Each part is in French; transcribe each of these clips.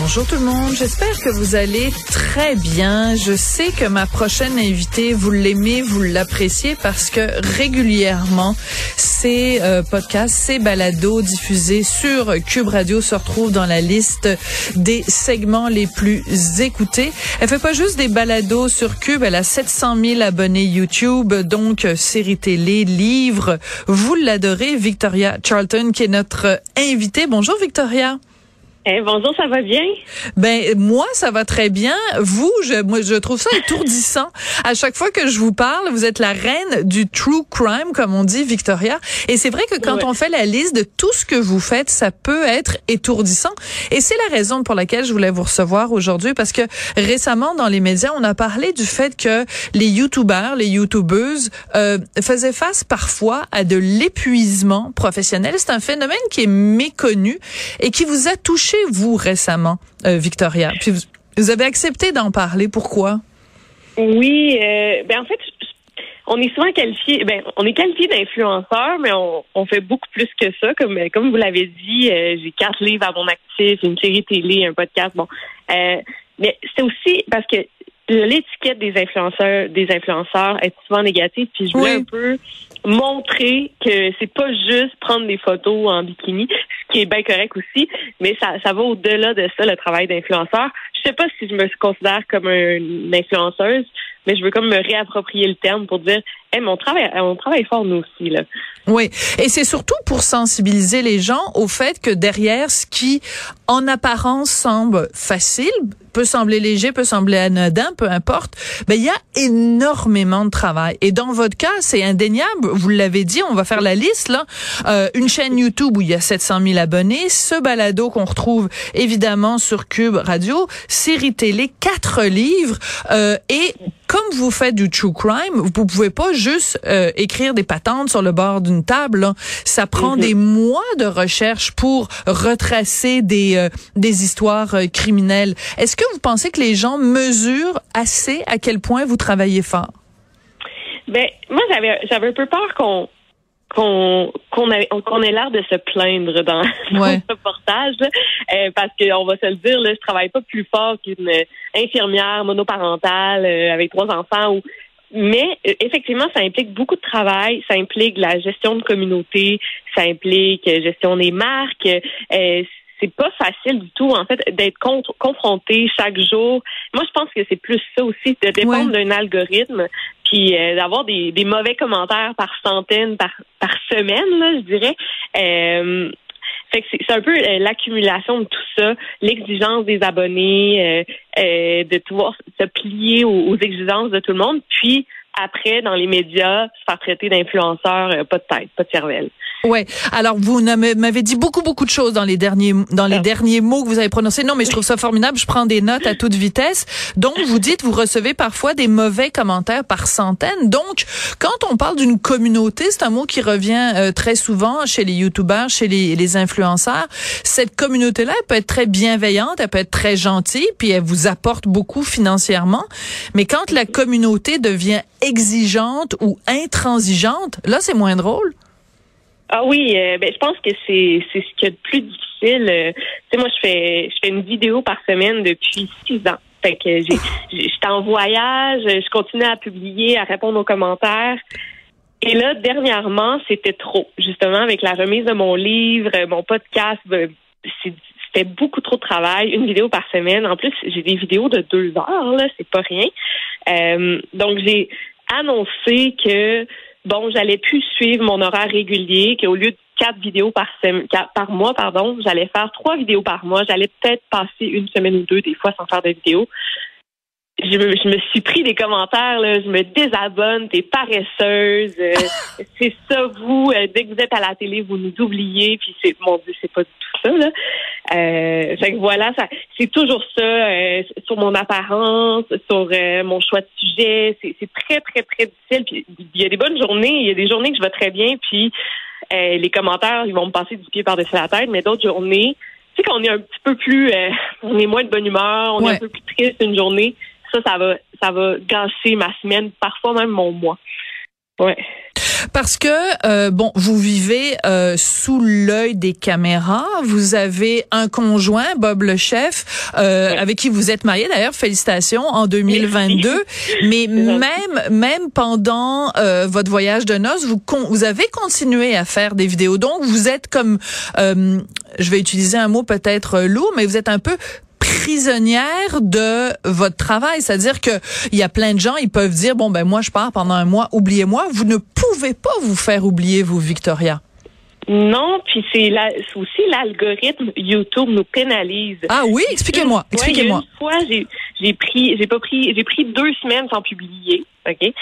Bonjour tout le monde, j'espère que vous allez très bien. Je sais que ma prochaine invitée, vous l'aimez, vous l'appréciez parce que régulièrement, ces euh, podcasts, ces balados diffusés sur Cube Radio se retrouvent dans la liste des segments les plus écoutés. Elle fait pas juste des balados sur Cube, elle a 700 000 abonnés YouTube, donc série télé, livres. Vous l'adorez, Victoria Charlton, qui est notre invitée. Bonjour Victoria. Eh, bonjour, ça va bien? Ben moi, ça va très bien. Vous, je, moi, je trouve ça étourdissant. à chaque fois que je vous parle, vous êtes la reine du true crime, comme on dit, Victoria. Et c'est vrai que quand on fait la liste de tout ce que vous faites, ça peut être étourdissant. Et c'est la raison pour laquelle je voulais vous recevoir aujourd'hui, parce que récemment, dans les médias, on a parlé du fait que les YouTubers, les YouTubeuses euh, faisaient face parfois à de l'épuisement professionnel. C'est un phénomène qui est méconnu et qui vous a touché vous récemment, euh, Victoria? Puis vous, avez accepté d'en parler. Pourquoi? Oui, euh, ben en fait, on est souvent qualifié, ben on est qualifié d'influenceur, mais on, fait beaucoup plus que ça. Comme comme vous l'avez dit, euh, j'ai quatre livres à mon actif, une série télé, un podcast. Bon, mais c'est aussi parce que l'étiquette des influenceurs, des influenceurs est souvent négative. Puis je voulais un peu montrer que c'est pas juste prendre des photos en bikini, ce qui est bien correct aussi, mais ça, ça va au-delà de ça, le travail d'influenceur. Je sais pas si je me considère comme une influenceuse, mais je veux comme me réapproprier le terme pour dire, hey, mais on travaille, on travaille fort nous aussi là. Oui, et c'est surtout pour sensibiliser les gens au fait que derrière ce qui, en apparence, semble facile, peut sembler léger, peut sembler anodin, peu importe, ben il y a énormément de travail. Et dans votre cas, c'est indéniable. Vous l'avez dit, on va faire la liste là. Euh, une chaîne YouTube où il y a 700 000 abonnés, ce balado qu'on retrouve évidemment sur Cube Radio, série télé, quatre livres euh, et comme vous faites du true crime, vous pouvez pas juste euh, écrire des patentes sur le bord d'une table. Ça prend mhm. des mois de recherche pour retracer des euh, des histoires euh, criminelles. Est-ce que vous pensez que les gens mesurent assez à quel point vous travaillez fort? Ben moi j'avais j'avais un peu peur qu'on qu'on qu'on qu'on ait l'air de se plaindre dans, ce reportage euh, parce qu'on va se le dire là, je travaille pas plus fort qu'une infirmière monoparentale euh, avec trois enfants ou mais euh, effectivement, ça implique beaucoup de travail, ça implique la gestion de communauté, ça implique gestion des marques. c'est pas facile du tout, en fait, d'être confronté chaque jour. Moi, je pense que c'est plus ça aussi, de dépendre d'un algorithme puis euh, d'avoir des, des, mauvais commentaires par centaines, par, par semaine, là, je dirais. Euh, fait que c'est un peu euh, l'accumulation de tout ça, l'exigence des abonnés, euh, de pouvoir se plier aux, aux, exigences de tout le monde, puis après, dans les médias, se faire traiter d'influenceur, euh, pas de tête, pas de cervelle. Ouais. Alors vous m'avez dit beaucoup beaucoup de choses dans les derniers dans les ah. derniers mots que vous avez prononcés. Non, mais je trouve ça formidable. Je prends des notes à toute vitesse. Donc vous dites vous recevez parfois des mauvais commentaires par centaines. Donc quand on parle d'une communauté, c'est un mot qui revient euh, très souvent chez les youtubeurs, chez les, les influenceurs. Cette communauté-là, elle peut être très bienveillante, elle peut être très gentille, puis elle vous apporte beaucoup financièrement. Mais quand la communauté devient exigeante ou intransigeante, là, c'est moins drôle. Ah oui, euh, ben je pense que c'est c'est ce qui est le plus difficile. Euh, tu sais, moi je fais je fais une vidéo par semaine depuis six ans. Fait que j'étais en voyage, je continue à publier, à répondre aux commentaires. Et là, dernièrement, c'était trop. Justement, avec la remise de mon livre, mon podcast, ben, c'était beaucoup trop de travail, une vidéo par semaine. En plus, j'ai des vidéos de deux heures, là, c'est pas rien. Euh, donc, j'ai annoncé que bon, j'allais plus suivre mon horaire régulier, qu'au lieu de quatre vidéos par par mois, pardon, j'allais faire trois vidéos par mois. J'allais peut-être passer une semaine ou deux des fois sans faire de vidéos. Je me, je me suis pris des commentaires, là, je me désabonne, t'es paresseuse, euh, c'est ça, vous, euh, dès que vous êtes à la télé, vous nous oubliez, puis c'est, mon Dieu, c'est pas du tout ça, là. Euh, fait que voilà, ça, c'est toujours ça, euh, sur mon apparence, sur mon choix de sujet, c'est, c'est très, très, très difficile, puis il y a des bonnes journées, il y a des journées que je vais très bien, puis les commentaires, ils vont me passer du pied par-dessus la tête, mais d'autres journées, tu sais qu'on est un petit peu plus, on est moins de bonne humeur, on est un peu plus triste une journée, ça, ça va, ça va gâcher ma semaine, parfois même mon mois. Ouais. Parce que euh, bon, vous vivez euh, sous l'œil des caméras. Vous avez un conjoint, Bob le chef, euh, avec qui vous êtes marié. D'ailleurs, félicitations en 2022. Mais même même pendant votre voyage de noces, vous vous avez continué à faire des vidéos. Donc, vous êtes comme, je vais utiliser un mot peut-être lourd, mais vous êtes un peu prisonnière de votre travail. C'est-à-dire que il y a plein de gens, ils peuvent dire bon ben moi je pars pendant un mois, oubliez-moi. Vous ne pouvez pas vous faire oublier vous, Victoria. Non, puis c'est aussi l'algorithme YouTube nous pénalise. Ah oui, expliquez-moi, expliquez-moi. une fois, j'ai pris, j'ai pas pris, j'ai pris deux semaines sans publier, ok?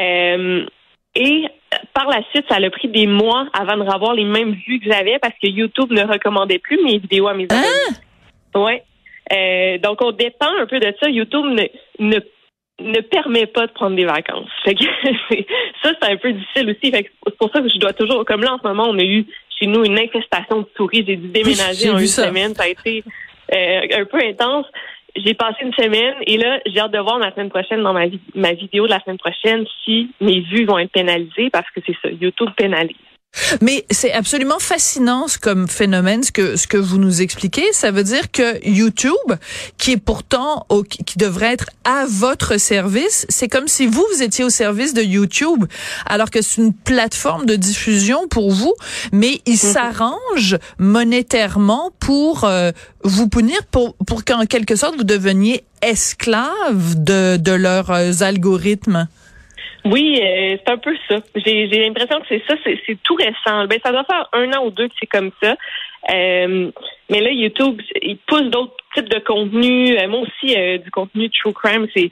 Euh, et par la suite, ça a pris des mois avant de revoir les mêmes vues que j'avais parce que YouTube ne recommandait plus mes vidéos à mes hein? abonnés. Ouais. Euh, donc, on dépend un peu de ça. YouTube ne, ne, ne permet pas de prendre des vacances. Fait que ça, c'est un peu difficile aussi. Fait c'est pour ça que je dois toujours, comme là, en ce moment, on a eu chez nous une infestation de souris. J'ai dû déménager en une semaine. Ça a été euh, un peu intense. J'ai passé une semaine et là, j'ai hâte de voir la semaine prochaine dans ma, ma vidéo de la semaine prochaine si mes vues vont être pénalisées parce que c'est ça, YouTube pénalise. Mais c'est absolument fascinant comme phénomène ce que ce que vous nous expliquez. Ça veut dire que YouTube, qui est pourtant au, qui devrait être à votre service, c'est comme si vous vous étiez au service de YouTube, alors que c'est une plateforme de diffusion pour vous, mais ils mhm. s'arrangent monétairement pour euh, vous punir, pour pour qu'en quelque sorte vous deveniez esclave de de leurs euh, algorithmes. Oui, euh, c'est un peu ça. J'ai, l'impression que c'est ça, c'est, tout récent. Ben, ça doit faire un an ou deux que c'est comme ça. Euh, mais là, YouTube, il pousse d'autres types de contenus. Euh, moi aussi, du contenu true crime, c'est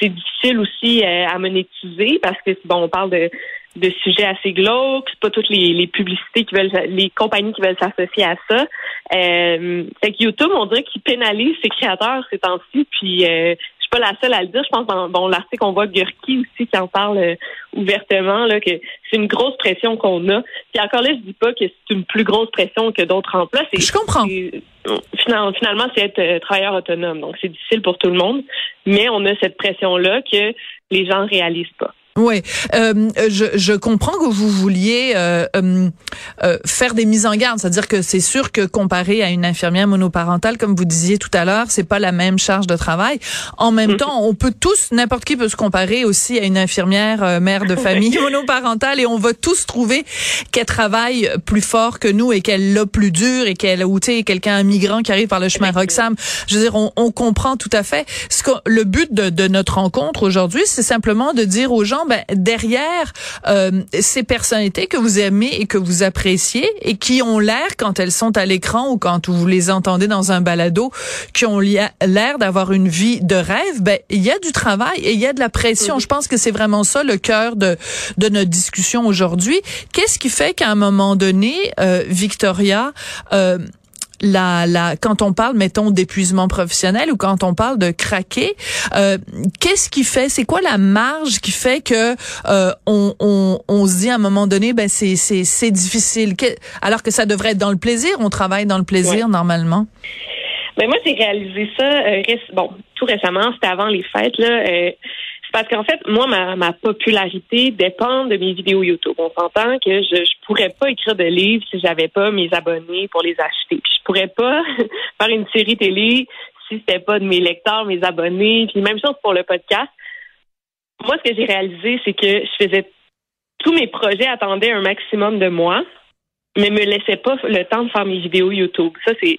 c'est difficile aussi à monétiser parce que bon, on parle de, de sujets assez glauques. C'est pas toutes les, les publicités qui veulent, les compagnies qui veulent s'associer à ça. Euh, fait que YouTube, on dirait qu'il pénalise ses créateurs ces temps-ci. Puis pas la seule à le dire. Je pense dans, dans l'article, on voit Gurki aussi qui en parle euh, ouvertement, là, que c'est une grosse pression qu'on a. Puis encore là, je dis pas que c'est une plus grosse pression que d'autres emplois. Je comprends. Finalement, c'est être euh, travailleur autonome. Donc, c'est difficile pour tout le monde. Mais on a cette pression-là que les gens réalisent pas. Oui, euh, je, je, comprends que vous vouliez euh, euh, euh, faire des mises en garde, c'est-à-dire que c'est sûr que comparé à une infirmière monoparentale, comme vous disiez tout à l'heure, c'est pas la même charge de travail. En même temps, on peut tous, n'importe qui peut se comparer aussi à une infirmière euh, mère de famille monoparentale, et on va tous trouver qu'elle travaille plus fort que nous et qu'elle l'a plus dur et qu'elle ou tu sais quelqu'un un migrant qui arrive par le chemin Roxham. Je veux dire, on, on comprend tout à fait. Ce que, le but de, de notre rencontre aujourd'hui, c'est simplement de dire aux gens ben, derrière euh, ces personnalités que vous aimez et que vous appréciez et qui ont l'air, quand elles sont à l'écran ou quand vous les entendez dans un balado, qui ont l'air d'avoir une vie de rêve, ben il y a du travail et il y a de la pression. Je pense que c'est vraiment ça le cœur de, de notre discussion aujourd'hui. Qu'est-ce qui fait qu'à un moment donné, euh, Victoria, euh, la, la, quand on parle, mettons, d'épuisement professionnel ou quand on parle de craquer, euh, qu'est-ce qui fait, c'est quoi la marge qui fait que euh, on, on, on, se dit à un moment donné, ben c'est c'est difficile, alors que ça devrait être dans le plaisir. On travaille dans le plaisir normalement. Ben moi, j'ai réalisé ça, euh, bon, tout récemment, c'était avant les fêtes là. Parce qu'en fait, moi, ma, popularité dépend de mes vidéos YouTube. On s'entend que je ne pourrais pas écrire de livres si j'avais pas mes abonnés pour les acheter. Puis je pourrais pas faire une série télé si c'était pas de mes lecteurs, mes abonnés. Puis même chose pour le podcast. Moi, ce que j'ai réalisé, c'est que je faisais tous mes projets attendaient un maximum de moi, mais me laissaient pas le temps de faire mes vidéos YouTube. Ça, c'est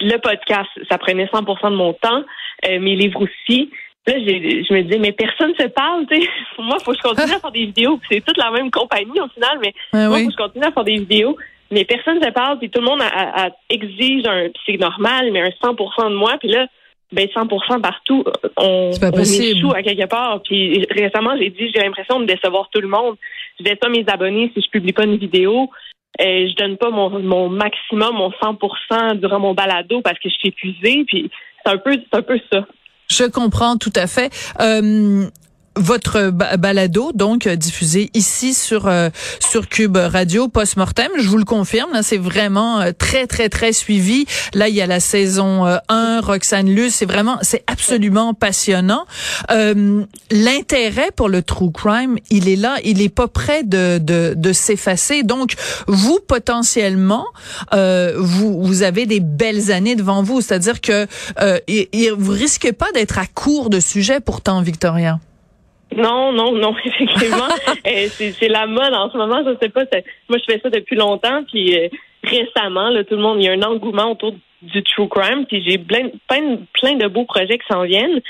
le podcast, ça prenait 100% de mon temps, euh, mes livres aussi. Là, je me dis, mais personne se parle, tu sais. Pour moi, il faut que je continue à faire des vidéos. C'est toute la même compagnie au final, mais moi, il faut que je continue à faire des vidéos. Mais personne se parle, puis tout le monde a, exige un, c'est normal, mais un 100% de moi. Puis là, ben 100% partout, on, pas on échoue à quelque part. Puis récemment, j'ai dit, j'ai l'impression de décevoir tout le monde. Je laisse pas mes abonnés si je publie pas une vidéo. Euh, je donne pas mon, mon maximum, mon 100% durant mon balado parce que je suis épuisée. Puis c'est un peu, c'est un peu ça. Je comprends tout à fait. Euh, votre balado donc euh, diffusé ici sur euh, sur Cube Radio post-mortem, je vous le confirme, c'est vraiment euh, très très très suivi. Là, il y a la saison 1 Roxane Luce, c'est vraiment c'est absolument passionnant. l'intérêt pour le true crime, il est là, il est pas prêt de de, de s'effacer. Donc vous potentiellement vous vous avez des belles années devant vous, c'est-à-dire que vous risquez pas d'être à court de sujets pourtant Victoria. Non, non, non, effectivement. Euh, c'est la mode en ce moment. Je sais pas. Moi, je fais ça depuis longtemps. Puis euh, récemment, là, tout le monde, il y a un engouement autour du true crime. Puis j'ai plein, plein, plein de beaux projets qui s'en viennent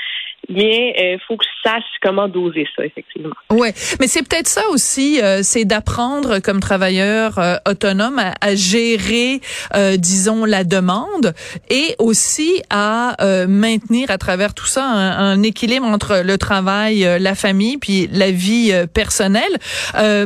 mais il euh, faut que je sache comment doser ça, effectivement. Ouais, mais c'est peut-être ça aussi, euh, c'est d'apprendre comme travailleur euh, autonome à, gérer, disons, la demande et aussi à maintenir à travers tout ça un, équilibre entre le travail, la famille, puis la vie personnelle.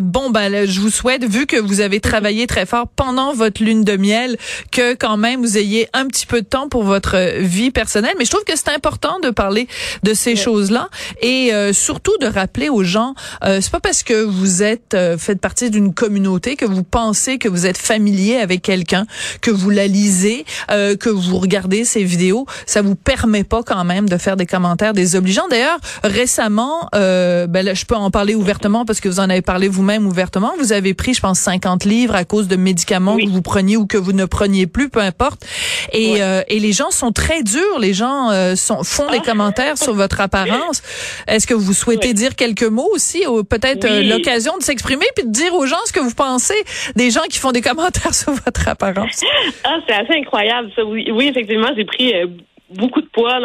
bon, ben, je vous souhaite, vu que vous avez travaillé très fort pendant votre lune de miel, que quand même vous ayez un petit peu de temps pour votre vie personnelle. Mais je trouve que c'est important de parler de ces choses-là et euh, surtout de rappeler aux gens, euh, c'est pas parce que vous êtes euh, faites partie d'une communauté que vous pensez que vous êtes familier avec quelqu'un, que vous la lisez, euh, que vous regardez ses vidéos, ça vous permet pas quand même de faire des commentaires désobligeants. D'ailleurs, récemment, ben là, je peux en parler ouvertement parce que vous en avez parlé vous-même ouvertement. Vous avez pris, je pense, 50 livres à cause de médicaments que vous preniez ou que vous ne preniez plus, peu importe. Et, et les gens sont très durs. Les gens sont, font des ah. commentaires sur votre apparence. Est-ce que vous souhaitez dire quelques mots aussi, ou peut-être euh, l'occasion de s'exprimer puis de dire aux gens ce que vous pensez des gens qui font des commentaires sur votre apparence? Ah, c'est assez incroyable ça. Oui, oui effectivement, j'ai pris euh, beaucoup de poids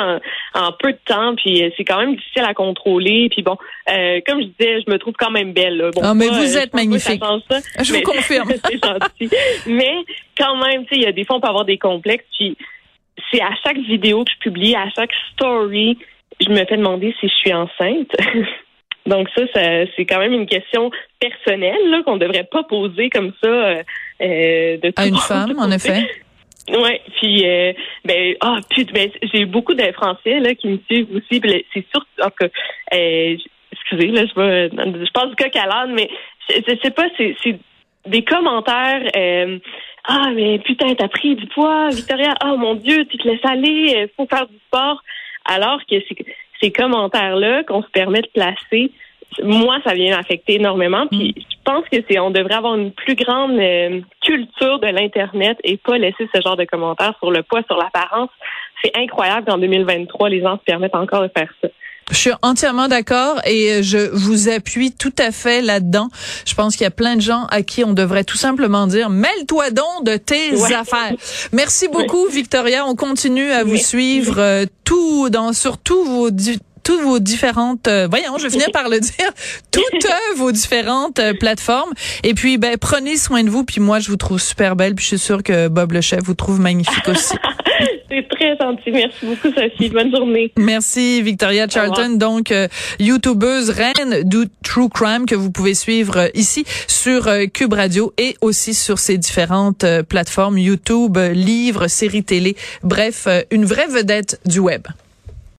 en, peu de temps, puis euh, c'est quand même difficile à contrôler. Puis bon, comme je disais, je me trouve quand même belle. Bon, ah, mais vous êtes magnifique. je vous confirme. c'est gentil. Mais quand même, tu sais, il y a des fois on peut avoir des complexes. Puis c'est à chaque vidéo que je publie, à chaque story, je me fais demander si je suis enceinte. Donc ça, c'est quand même une question personnelle qu'on ne devrait pas poser comme ça euh, euh de à une femme, en effet. Ouais, puis euh, ben ah ben, j'ai beaucoup de Français là qui me suivent aussi. C'est sûr que euh, excusez là, je vais je passe du coq à l'âne, mais je, je, sais pas, c'est des commentaires. Euh, ah mais putain t'as pris du poids, Victoria. Oh mon Dieu, tu te laisses aller, faut faire du sport alors que ces commentaires-là qu'on se permet de placer, moi, ça vient m'affecter énormément. Puis mm. je pense que c'est, on devrait avoir une plus grande euh, culture de l'internet et pas laisser ce genre de commentaires sur le poids, sur l'apparence. C'est incroyable qu'en 2023, les gens se permettent encore de faire ça. Je suis entièrement d'accord et je vous appuie tout à fait là-dedans. Je pense qu'il y a plein de gens à qui on devrait tout simplement dire mêle-toi donc de tes affaires. Merci beaucoup Victoria, on continue à vous suivre euh, tout dans sur tous vos toutes vos différentes, euh, voyons, je vais finir par le dire, toutes vos différentes euh, plateformes. Et puis, ben, prenez soin de vous. Puis moi, je vous trouve super belle. Puis je suis sûre que Bob le chef vous trouve magnifique aussi. C'est très gentil. Merci beaucoup, Sophie. Bonne journée. Merci, Victoria Charlton. Donc, euh, YouTubeuse reine du True Crime que vous pouvez suivre euh, ici sur euh, Cube Radio et aussi sur ses différentes plateformes YouTube, livres, séries télé. Bref, une vraie vedette du web.